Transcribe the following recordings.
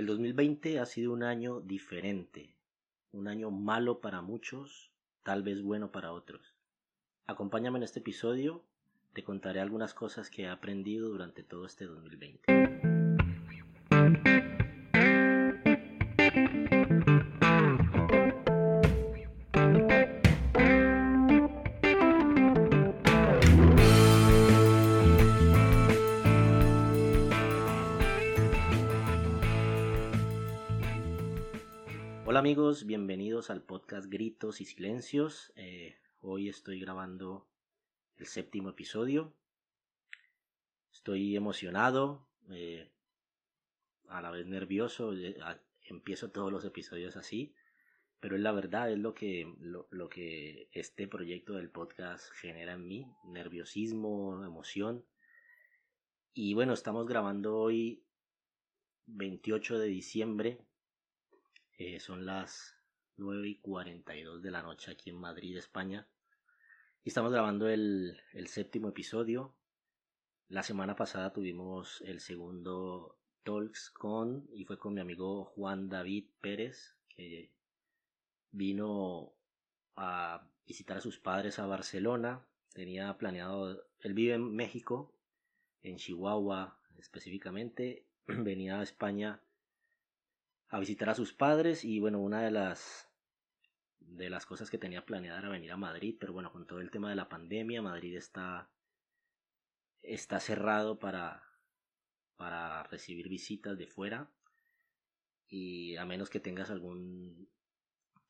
El 2020 ha sido un año diferente, un año malo para muchos, tal vez bueno para otros. Acompáñame en este episodio, te contaré algunas cosas que he aprendido durante todo este 2020. Amigos, bienvenidos al podcast Gritos y Silencios. Eh, hoy estoy grabando el séptimo episodio. Estoy emocionado, eh, a la vez nervioso. Eh, empiezo todos los episodios así, pero es la verdad, es lo que, lo que este proyecto del podcast genera en mí, nerviosismo, emoción. Y bueno, estamos grabando hoy 28 de diciembre eh, son las 9 y 42 de la noche aquí en Madrid, España. Y estamos grabando el, el séptimo episodio. La semana pasada tuvimos el segundo Talks con, y fue con mi amigo Juan David Pérez, que vino a visitar a sus padres a Barcelona. Tenía planeado, él vive en México, en Chihuahua específicamente. Venía a España a visitar a sus padres y bueno, una de las de las cosas que tenía planeada era venir a Madrid, pero bueno, con todo el tema de la pandemia, Madrid está está cerrado para para recibir visitas de fuera. Y a menos que tengas algún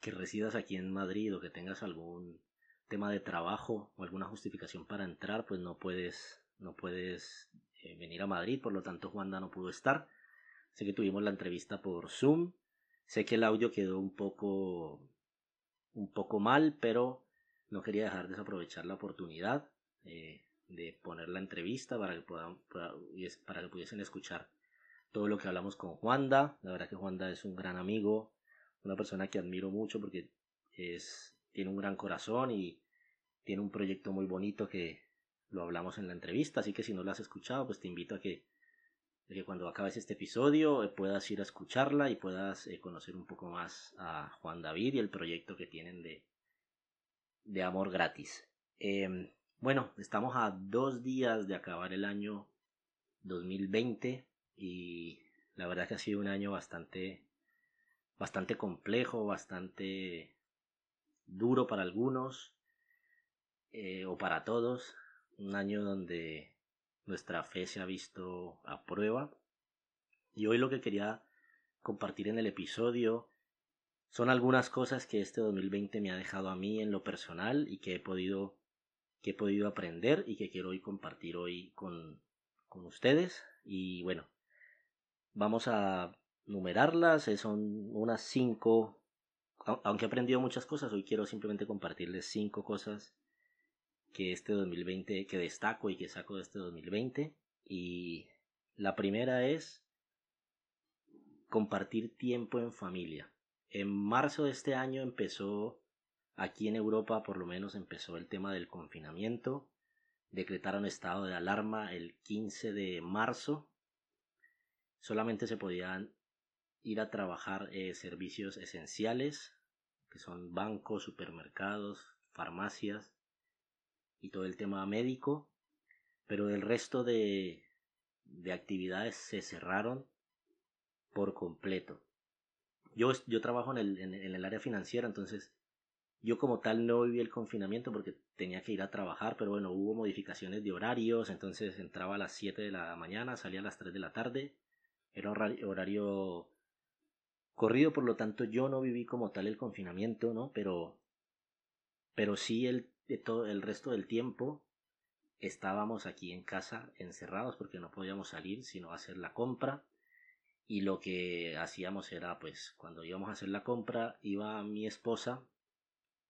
que residas aquí en Madrid o que tengas algún tema de trabajo o alguna justificación para entrar, pues no puedes no puedes eh, venir a Madrid, por lo tanto Juanda no pudo estar Sé que tuvimos la entrevista por Zoom. Sé que el audio quedó un poco un poco mal, pero no quería dejar de desaprovechar la oportunidad eh, de poner la entrevista para que puedan que pudiesen escuchar todo lo que hablamos con Juanda. La verdad que Juanda es un gran amigo, una persona que admiro mucho porque es tiene un gran corazón y tiene un proyecto muy bonito que lo hablamos en la entrevista, así que si no lo has escuchado, pues te invito a que que cuando acabes este episodio eh, puedas ir a escucharla y puedas eh, conocer un poco más a Juan David y el proyecto que tienen de, de amor gratis. Em, bueno, estamos a dos días de acabar el año 2020 y la verdad que ha sido un año bastante bastante complejo, bastante duro para algunos eh, o para todos, un año donde nuestra fe se ha visto a prueba. Y hoy lo que quería compartir en el episodio son algunas cosas que este 2020 me ha dejado a mí en lo personal y que he podido que he podido aprender y que quiero hoy compartir hoy con, con ustedes y bueno vamos a numerarlas eh, son unas cinco aunque he aprendido muchas cosas hoy quiero simplemente compartirles cinco cosas que este 2020, que destaco y que saco de este 2020. Y la primera es compartir tiempo en familia. En marzo de este año empezó, aquí en Europa por lo menos empezó el tema del confinamiento. Decretaron estado de alarma el 15 de marzo. Solamente se podían ir a trabajar eh, servicios esenciales, que son bancos, supermercados, farmacias, y todo el tema médico, pero el resto de, de actividades se cerraron por completo. Yo, yo trabajo en el, en, el área financiera, entonces yo como tal no viví el confinamiento porque tenía que ir a trabajar, pero bueno, hubo modificaciones de horarios, entonces entraba a las 7 de la mañana, salía a las 3 de la tarde, era horario corrido, por lo tanto yo no viví como tal el confinamiento, ¿no? Pero, pero sí el todo el resto del tiempo estábamos aquí en casa encerrados porque no podíamos salir sino hacer la compra. Y lo que hacíamos era pues cuando íbamos a hacer la compra iba mi esposa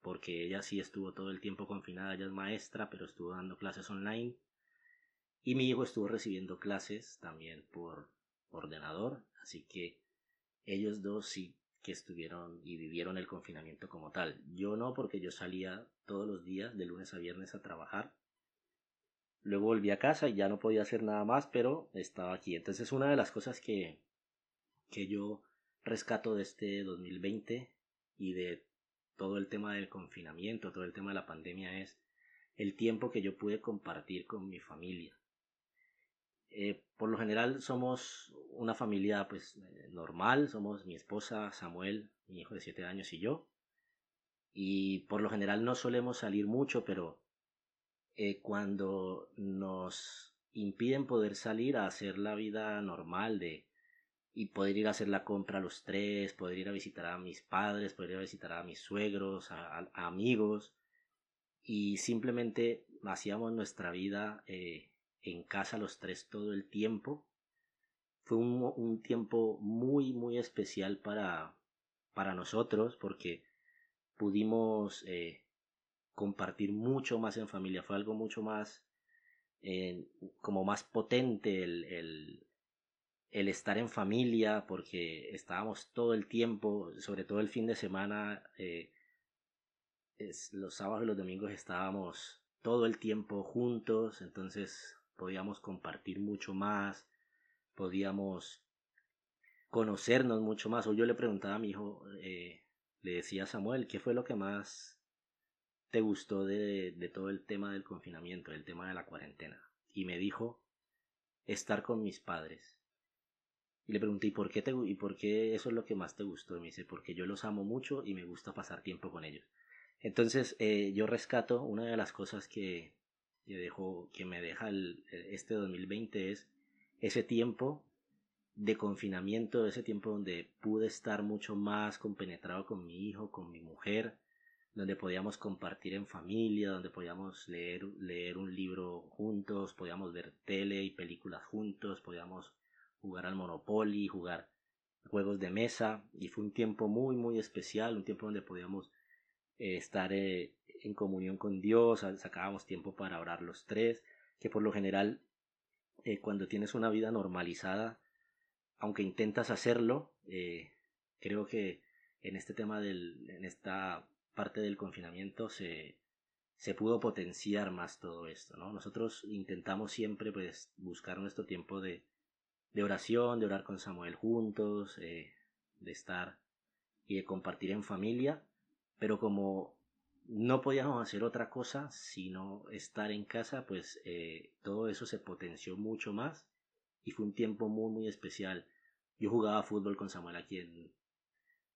porque ella sí estuvo todo el tiempo confinada, ella es maestra pero estuvo dando clases online. Y mi hijo estuvo recibiendo clases también por ordenador así que ellos dos sí que estuvieron y vivieron el confinamiento como tal. Yo no, porque yo salía todos los días, de lunes a viernes, a trabajar. Luego volví a casa y ya no podía hacer nada más, pero estaba aquí. Entonces una de las cosas que, que yo rescato de este 2020 y de todo el tema del confinamiento, todo el tema de la pandemia es el tiempo que yo pude compartir con mi familia. Eh, por lo general somos una familia pues eh, normal, somos mi esposa Samuel, mi hijo de 7 años y yo. Y por lo general no solemos salir mucho, pero eh, cuando nos impiden poder salir a hacer la vida normal de y poder ir a hacer la compra a los tres, poder ir a visitar a mis padres, poder ir a visitar a mis suegros, a, amigos, y simplemente hacíamos nuestra vida eh, en casa los tres todo el tiempo. Fue un, un, tiempo muy, muy especial para, para nosotros porque pudimos eh, compartir mucho más en familia. Fue algo mucho más, eh, como más potente el, el, estar en familia porque estábamos todo el tiempo, sobre todo el fin de semana, eh, los sábados y los domingos estábamos todo el tiempo juntos, entonces podíamos compartir mucho más, podíamos conocernos mucho más. O yo le preguntaba a mi hijo, eh, le decía a Samuel, ¿qué fue lo que más te gustó de, todo el tema del confinamiento, del tema de la cuarentena? Y me dijo, estar con mis padres. Y le pregunté, ¿y por qué, te, y por qué eso es lo que más te gustó? Y me dice, porque yo los amo mucho y me gusta pasar tiempo con ellos. Entonces, eh, yo rescato una de las cosas que, que, dejo, que me deja el, este 2020 es ese tiempo de confinamiento, ese tiempo donde pude estar mucho más compenetrado con mi hijo, con mi mujer, donde podíamos compartir en familia, donde podíamos leer, leer un libro juntos, podíamos ver tele y películas juntos, podíamos jugar al Monopoly, jugar juegos de mesa y fue un tiempo muy muy especial, un tiempo donde podíamos eh, estar eh, en comunión con Dios, sacábamos tiempo para orar los tres, que por lo general eh, cuando tienes una vida normalizada, aunque intentas hacerlo, creo que en este tema del, en esta parte del confinamiento se, se pudo potenciar más todo esto, ¿no? Nosotros intentamos siempre pues buscar nuestro tiempo de, de oración, de orar con Samuel juntos, de estar y de compartir en familia, pero como no podíamos hacer otra cosa sino estar en casa, pues eh, todo eso se potenció mucho más y fue un tiempo muy muy especial. Yo jugaba fútbol con Samuel aquí en,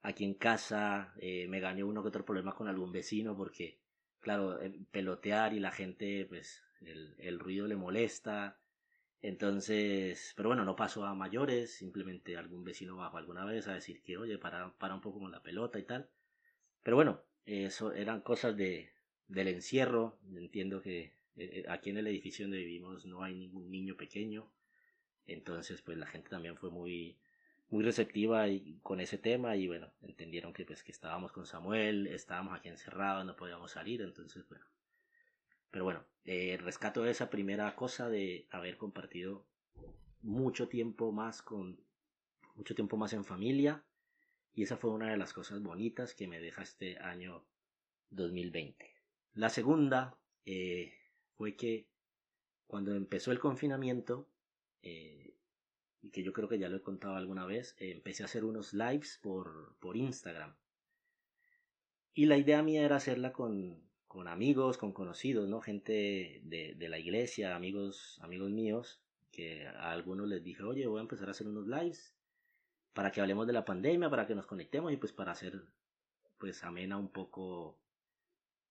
aquí en casa, eh, me gané uno que otro problema con algún vecino porque, claro, pelotear y la gente, pues el, el ruido le molesta, entonces, pero bueno, no pasó a mayores, simplemente algún vecino bajó alguna vez a decir que, oye, para, para un poco con la pelota y tal. Pero bueno, eso eran cosas de, del encierro. Entiendo que eh, eh, aquí en el edificio donde vivimos no hay ningún niño pequeño. Entonces, pues la gente también fue muy, muy receptiva con ese tema y bueno, entendieron que pues que estábamos con Samuel, estábamos aquí encerrados, no podíamos salir, entonces bueno, pero bueno, eh, rescato esa primera cosa de haber compartido mucho tiempo más con mucho tiempo más en familia y esa fue una de las cosas bonitas que me deja este año 2020. La segunda eh, fue que cuando empezó el confinamiento eh, y que yo creo que ya lo he contado alguna vez, empecé a hacer unos lives por, por Instagram. Y la idea mía era hacerla con, con amigos, con conocidos, ¿no? Gente de, de, la iglesia, amigos, amigos míos, que a algunos les dije, oye, voy a empezar a hacer unos lives para que hablemos de la pandemia, para que nos conectemos y pues para hacer, pues amena un poco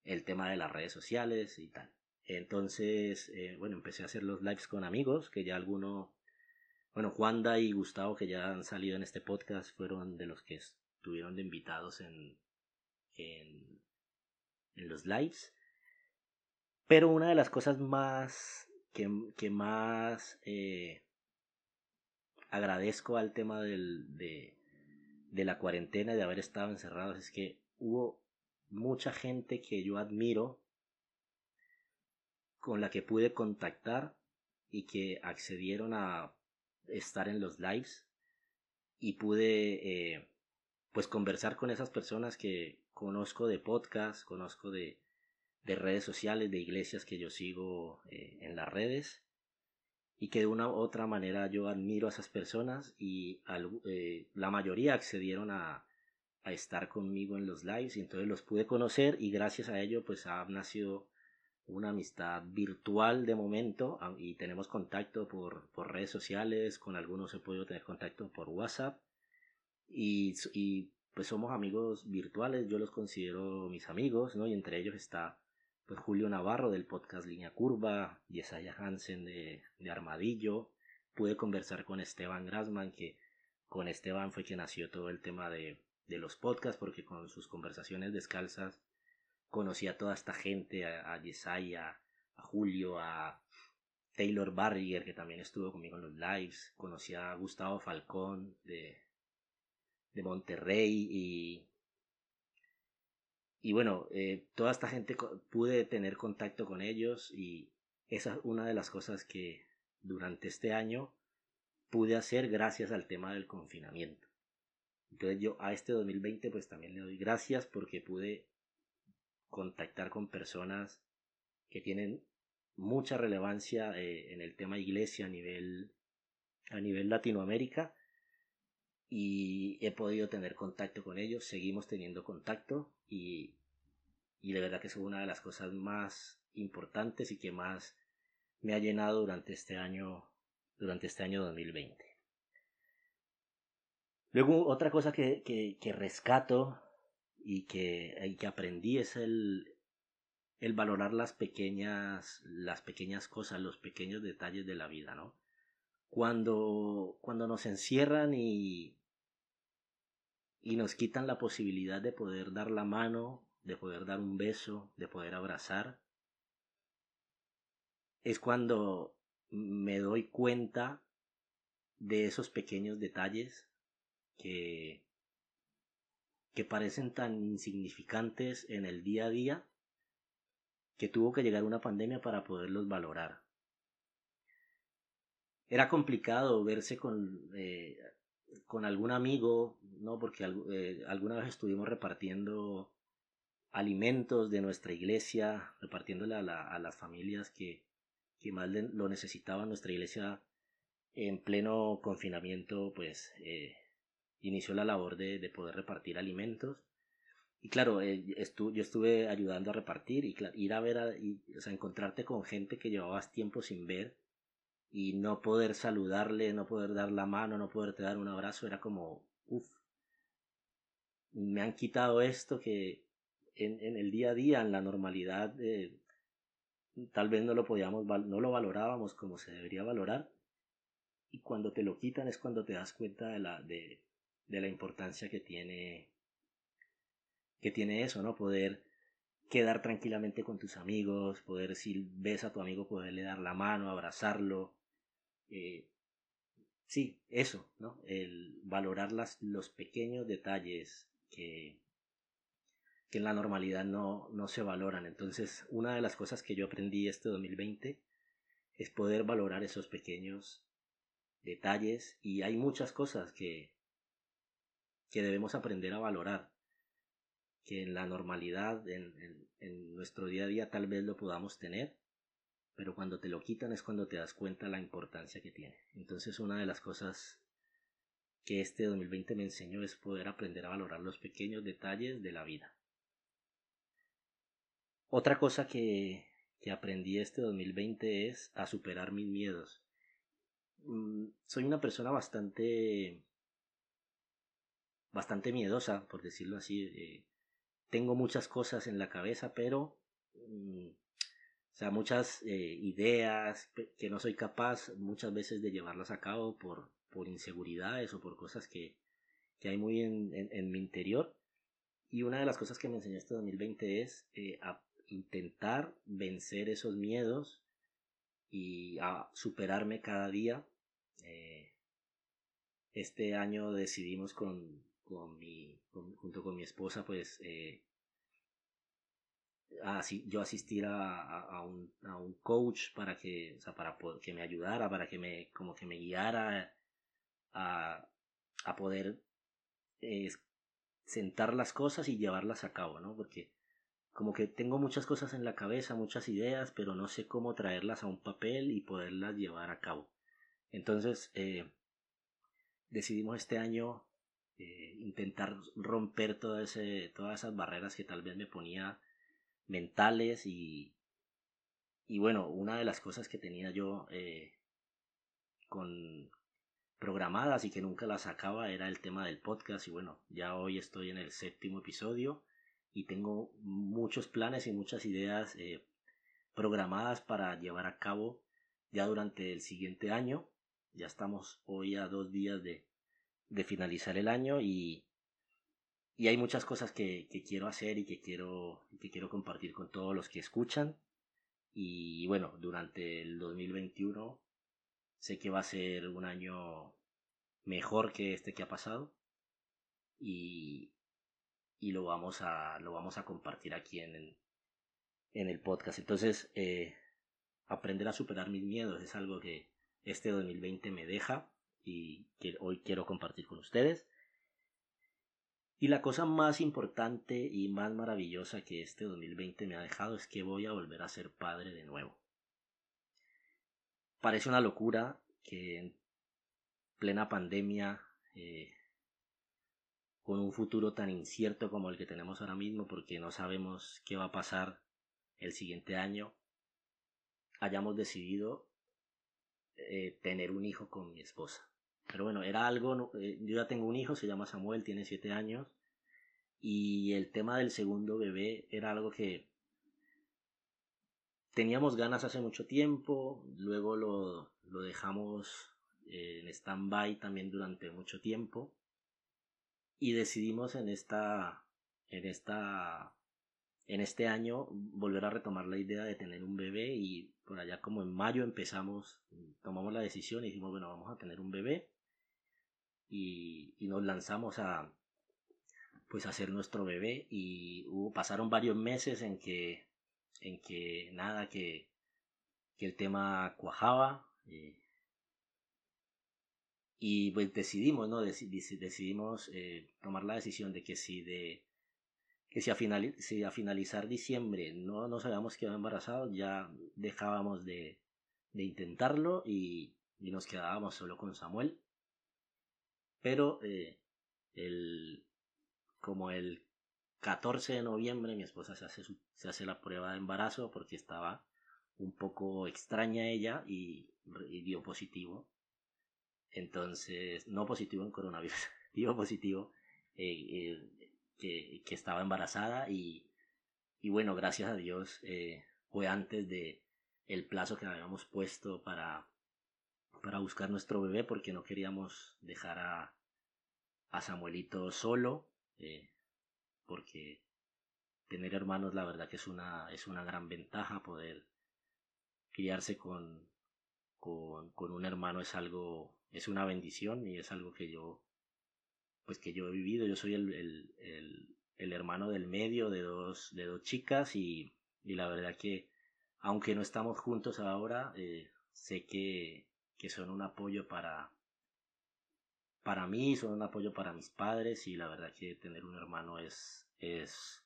el tema de las redes sociales y tal. Entonces, eh, bueno, empecé a hacer los lives con amigos, que ya alguno, bueno, Juanda y Gustavo, que ya han salido en este podcast, fueron de los que estuvieron de invitados en, en en los lives. Pero una de las cosas más que, más eh, agradezco al tema de, de la cuarentena, de haber estado encerrados, es que hubo mucha gente que yo admiro con la que pude contactar y que accedieron a estar en los lives y pude eh, pues conversar con esas personas que conozco de podcast, conozco de, de redes sociales, de iglesias que yo sigo eh, en las redes. Y que de una u otra manera yo admiro a esas personas y eh, la mayoría accedieron a, estar conmigo en los lives y entonces los pude conocer y gracias a ello pues ha nacido una amistad virtual de momento y tenemos contacto por, por redes sociales, con algunos he podido tener contacto por WhatsApp y, y, pues somos amigos virtuales, yo los considero mis amigos, ¿no? Y entre ellos está pues Julio Navarro del podcast Línea Curva, Yesaya Hansen de, de Armadillo, pude conversar con Esteban Grasman, que con Esteban fue que nació todo el tema de, de los podcasts, porque con sus conversaciones descalzas conocí a toda esta gente, a, Yesaya, a Julio, a Taylor Barriger, que también estuvo conmigo en los lives, conocí a Gustavo Falcón de, de Monterrey y, y bueno, eh, toda esta gente pude tener contacto con ellos y esa es una de las cosas que durante este año pude hacer gracias al tema del confinamiento. Entonces yo a este 2020 pues también le doy gracias porque pude contactar con personas que tienen mucha relevancia eh, en el tema iglesia a nivel, a nivel Latinoamérica y he podido tener contacto con ellos, seguimos teniendo contacto y, y de verdad que es una de las cosas más importantes y que más me ha llenado durante este año, durante este año 2020. Luego otra cosa que, que, que rescato y que, que aprendí es el, el valorar las pequeñas, las pequeñas cosas, los pequeños detalles de la vida, ¿no? Cuando, cuando nos encierran y, y nos quitan la posibilidad de poder dar la mano, de poder dar un beso, de poder abrazar, es cuando me doy cuenta de esos pequeños detalles que, que parecen tan insignificantes en el día a día que tuvo que llegar una pandemia para poderlos valorar. Era complicado verse con, eh, con algún amigo, ¿no? Porque eh, alguna vez estuvimos repartiendo alimentos de nuestra iglesia, repartiéndole a, la, a las familias que, que más lo necesitaban. Nuestra iglesia en pleno confinamiento, pues eh, inició la labor de, de poder repartir alimentos. Y claro, eh, yo estuve ayudando a repartir y ir a ver, a, o sea, encontrarte con gente que llevabas tiempo sin ver y no poder saludarle, no poder dar la mano, no poderte dar un abrazo, era como, uff, me han quitado esto que en, en, el día a día, en la normalidad, eh, tal vez no lo podíamos, no lo valorábamos como se debería valorar. Y cuando te lo quitan es cuando te das cuenta de la, de, de la importancia que tiene que tiene eso, ¿no? Poder quedar tranquilamente con tus amigos, poder si ves a tu amigo poderle dar la mano, abrazarlo. Eh, sí, eso, ¿no? El valorar las, los pequeños detalles que, que en la normalidad no, no se valoran. Entonces, una de las cosas que yo aprendí este 2020 es poder valorar esos pequeños detalles y hay muchas cosas que, que debemos aprender a valorar, que en la normalidad, en, en, nuestro día a día tal vez lo podamos tener, pero cuando te lo quitan es cuando te das cuenta la importancia que tiene. Entonces una de las cosas que este 2020 me enseñó es poder aprender a valorar los pequeños detalles de la vida. Otra cosa que, que aprendí este 2020 es a superar mis miedos. Mm, soy una persona bastante bastante miedosa, por decirlo así. Eh, tengo muchas cosas en la cabeza, pero, mm, o sea, muchas eh, ideas que no soy capaz muchas veces de llevarlas a cabo por, por inseguridades o por cosas que, que hay muy en, en, mi interior. Y una de las cosas que me enseñó este 2020 es eh, a intentar vencer esos miedos y a superarme cada día. este año decidimos con, con mi, junto con mi esposa, pues eh, yo asistir a, a, un, a, un, coach para que, sea, para que me ayudara, para que me, como que me guiara a, poder sentar las cosas y llevarlas a cabo, ¿no? Porque como que tengo muchas cosas en la cabeza, muchas ideas, pero no sé cómo traerlas a un papel y poderlas llevar a cabo. Entonces, eh, decidimos este año eh, intentar romper todas esas barreras que tal vez me ponía mentales y, y bueno, una de las cosas que tenía yo eh, con programadas y que nunca las sacaba era el tema del podcast y bueno, ya hoy estoy en el séptimo episodio y tengo muchos planes y muchas ideas eh, programadas para llevar a cabo ya durante el siguiente año. Ya estamos hoy a dos días de, de finalizar el año y, y hay muchas cosas que, que, quiero hacer y que quiero, que quiero compartir con todos los que escuchan. Y bueno, durante el 2021 sé que va a ser un año mejor que este que ha pasado. Y, y lo vamos a, lo vamos a compartir aquí en el, en el podcast. Entonces, eh, aprender a superar mis miedos es algo que este 2020 me deja y que hoy quiero compartir con ustedes. Y la cosa más importante y más maravillosa que este 2020 me ha dejado es que voy a volver a ser padre de nuevo. Parece una locura que en plena pandemia, eh, con un futuro tan incierto como el que tenemos ahora mismo, porque no sabemos qué va a pasar el siguiente año, hayamos decidido eh, tener un hijo con mi esposa. Pero bueno, era algo, eh, yo ya tengo un hijo, se llama Samuel, tiene siete años, y el tema del segundo bebé era algo que teníamos ganas hace mucho tiempo, luego lo, lo dejamos en stand-by también durante mucho tiempo, y decidimos en esta, en esta, en este año volver a retomar la idea de tener un bebé y por allá como en mayo empezamos, tomamos la decisión y dijimos, bueno, vamos a tener un bebé y, nos lanzamos a pues hacer nuestro bebé y hubo, pasaron varios meses en que en que nada que, que el tema cuajaba eh, y pues decidimos no decidimos eh, tomar la decisión de que si de que si a, si a finalizar diciembre no nos habíamos quedado embarazados ya dejábamos de, de intentarlo y, y nos quedábamos solo con Samuel pero eh, el, como el 14 de noviembre mi esposa se hace, se hace la prueba de embarazo porque estaba un poco extraña ella y, dio positivo. Entonces, no positivo en coronavirus, dio positivo eh, eh, que, que, estaba embarazada y, y bueno, gracias a Dios fue antes de el plazo que habíamos puesto para para buscar nuestro bebé porque no queríamos dejar a, a Samuelito solo, eh, porque tener hermanos la verdad que es una, es una gran ventaja, poder criarse con, con, un hermano es algo, es una bendición y es algo que yo, pues que yo he vivido, yo soy el, el, el, el hermano del medio de dos, de dos chicas y, y la verdad que aunque no estamos juntos ahora, eh, sé que que son un apoyo para, para mí, son un apoyo para mis padres y la verdad que tener un hermano es, es,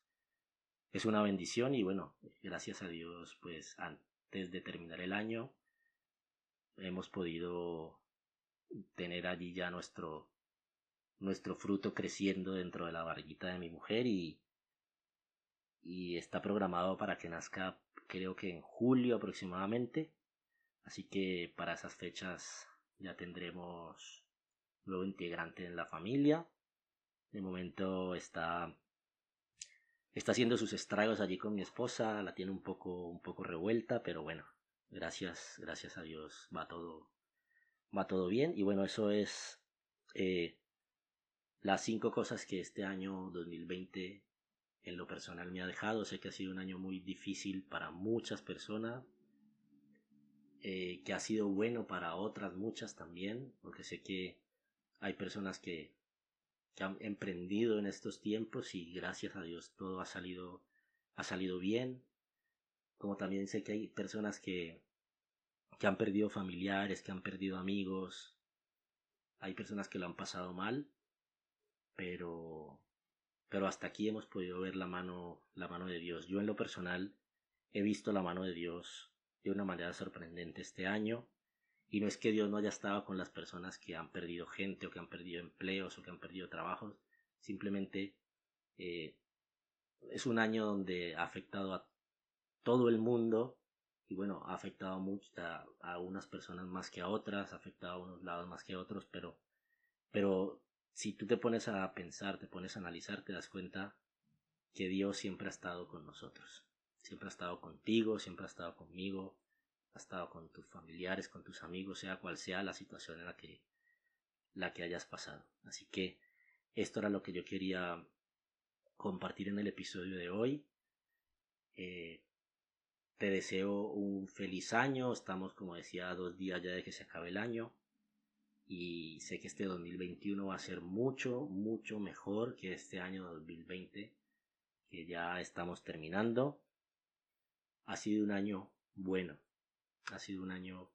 es una bendición y bueno, gracias a Dios pues antes de terminar el año hemos podido tener allí ya nuestro, nuestro fruto creciendo dentro de la barriguita de mi mujer y, y está programado para que nazca creo que en julio aproximadamente Así que para esas fechas ya tendremos nuevo integrante en la familia. De momento está está haciendo sus estragos allí con mi esposa, la tiene un poco un poco revuelta, pero bueno, gracias gracias a Dios va todo va todo bien y bueno eso es eh, las cinco cosas que este año 2020 en lo personal me ha dejado. Sé que ha sido un año muy difícil para muchas personas, eh, que ha sido bueno para otras muchas también, porque sé que hay personas que, que han emprendido en estos tiempos y gracias a Dios todo ha salido, ha salido bien, como también sé que hay personas que, que han perdido familiares, que han perdido amigos, hay personas que lo han pasado mal, pero pero hasta aquí hemos podido ver la mano, la mano de Dios. Yo en lo personal he visto la mano de Dios de una manera sorprendente este año. Y no es que Dios no haya estado con las personas que han perdido gente o que han perdido empleos o que han perdido trabajos. Simplemente eh, es un año donde ha afectado a todo el mundo y bueno, ha afectado mucho a, a, unas personas más que a otras, ha afectado a unos lados más que a otros, pero, pero si tú te pones a pensar, te pones a analizar, te das cuenta que Dios siempre ha estado con nosotros, siempre ha estado contigo, siempre ha estado conmigo, ha estado con tus familiares, con tus amigos, sea cual sea la situación en la que, la que hayas pasado. Así que esto era lo que yo quería compartir en el episodio de hoy. Eh, te deseo un feliz año. Estamos, como decía, dos días ya de que se acabe el año. Y sé que este 2021 va a ser mucho, mucho mejor que este año 2020 que ya estamos terminando. Ha sido un año bueno. Ha sido un año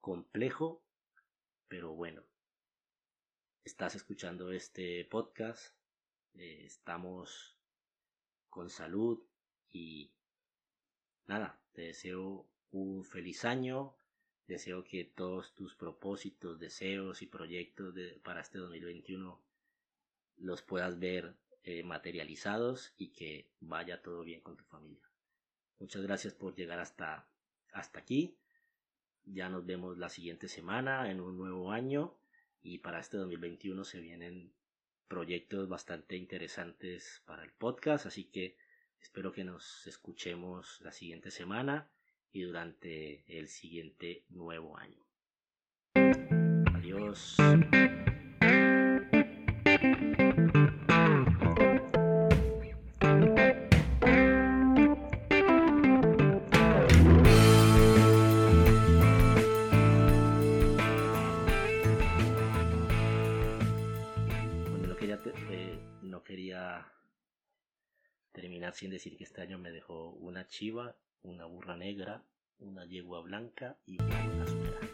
complejo, pero bueno. Estás escuchando este podcast. Eh, estamos con salud y nada, te deseo un feliz año, deseo que todos tus propósitos, deseos y proyectos de, para este 2021 los puedas ver eh, materializados y que vaya todo bien con tu familia. Muchas gracias por llegar hasta, hasta aquí. Ya nos vemos la siguiente semana en un nuevo año y para este 2021 se vienen proyectos bastante interesantes para el podcast, así que Espero que nos escuchemos la siguiente semana y durante el siguiente nuevo año. Adiós. Sin decir que este año me dejó una chiva, una burra negra, una yegua blanca y una suera.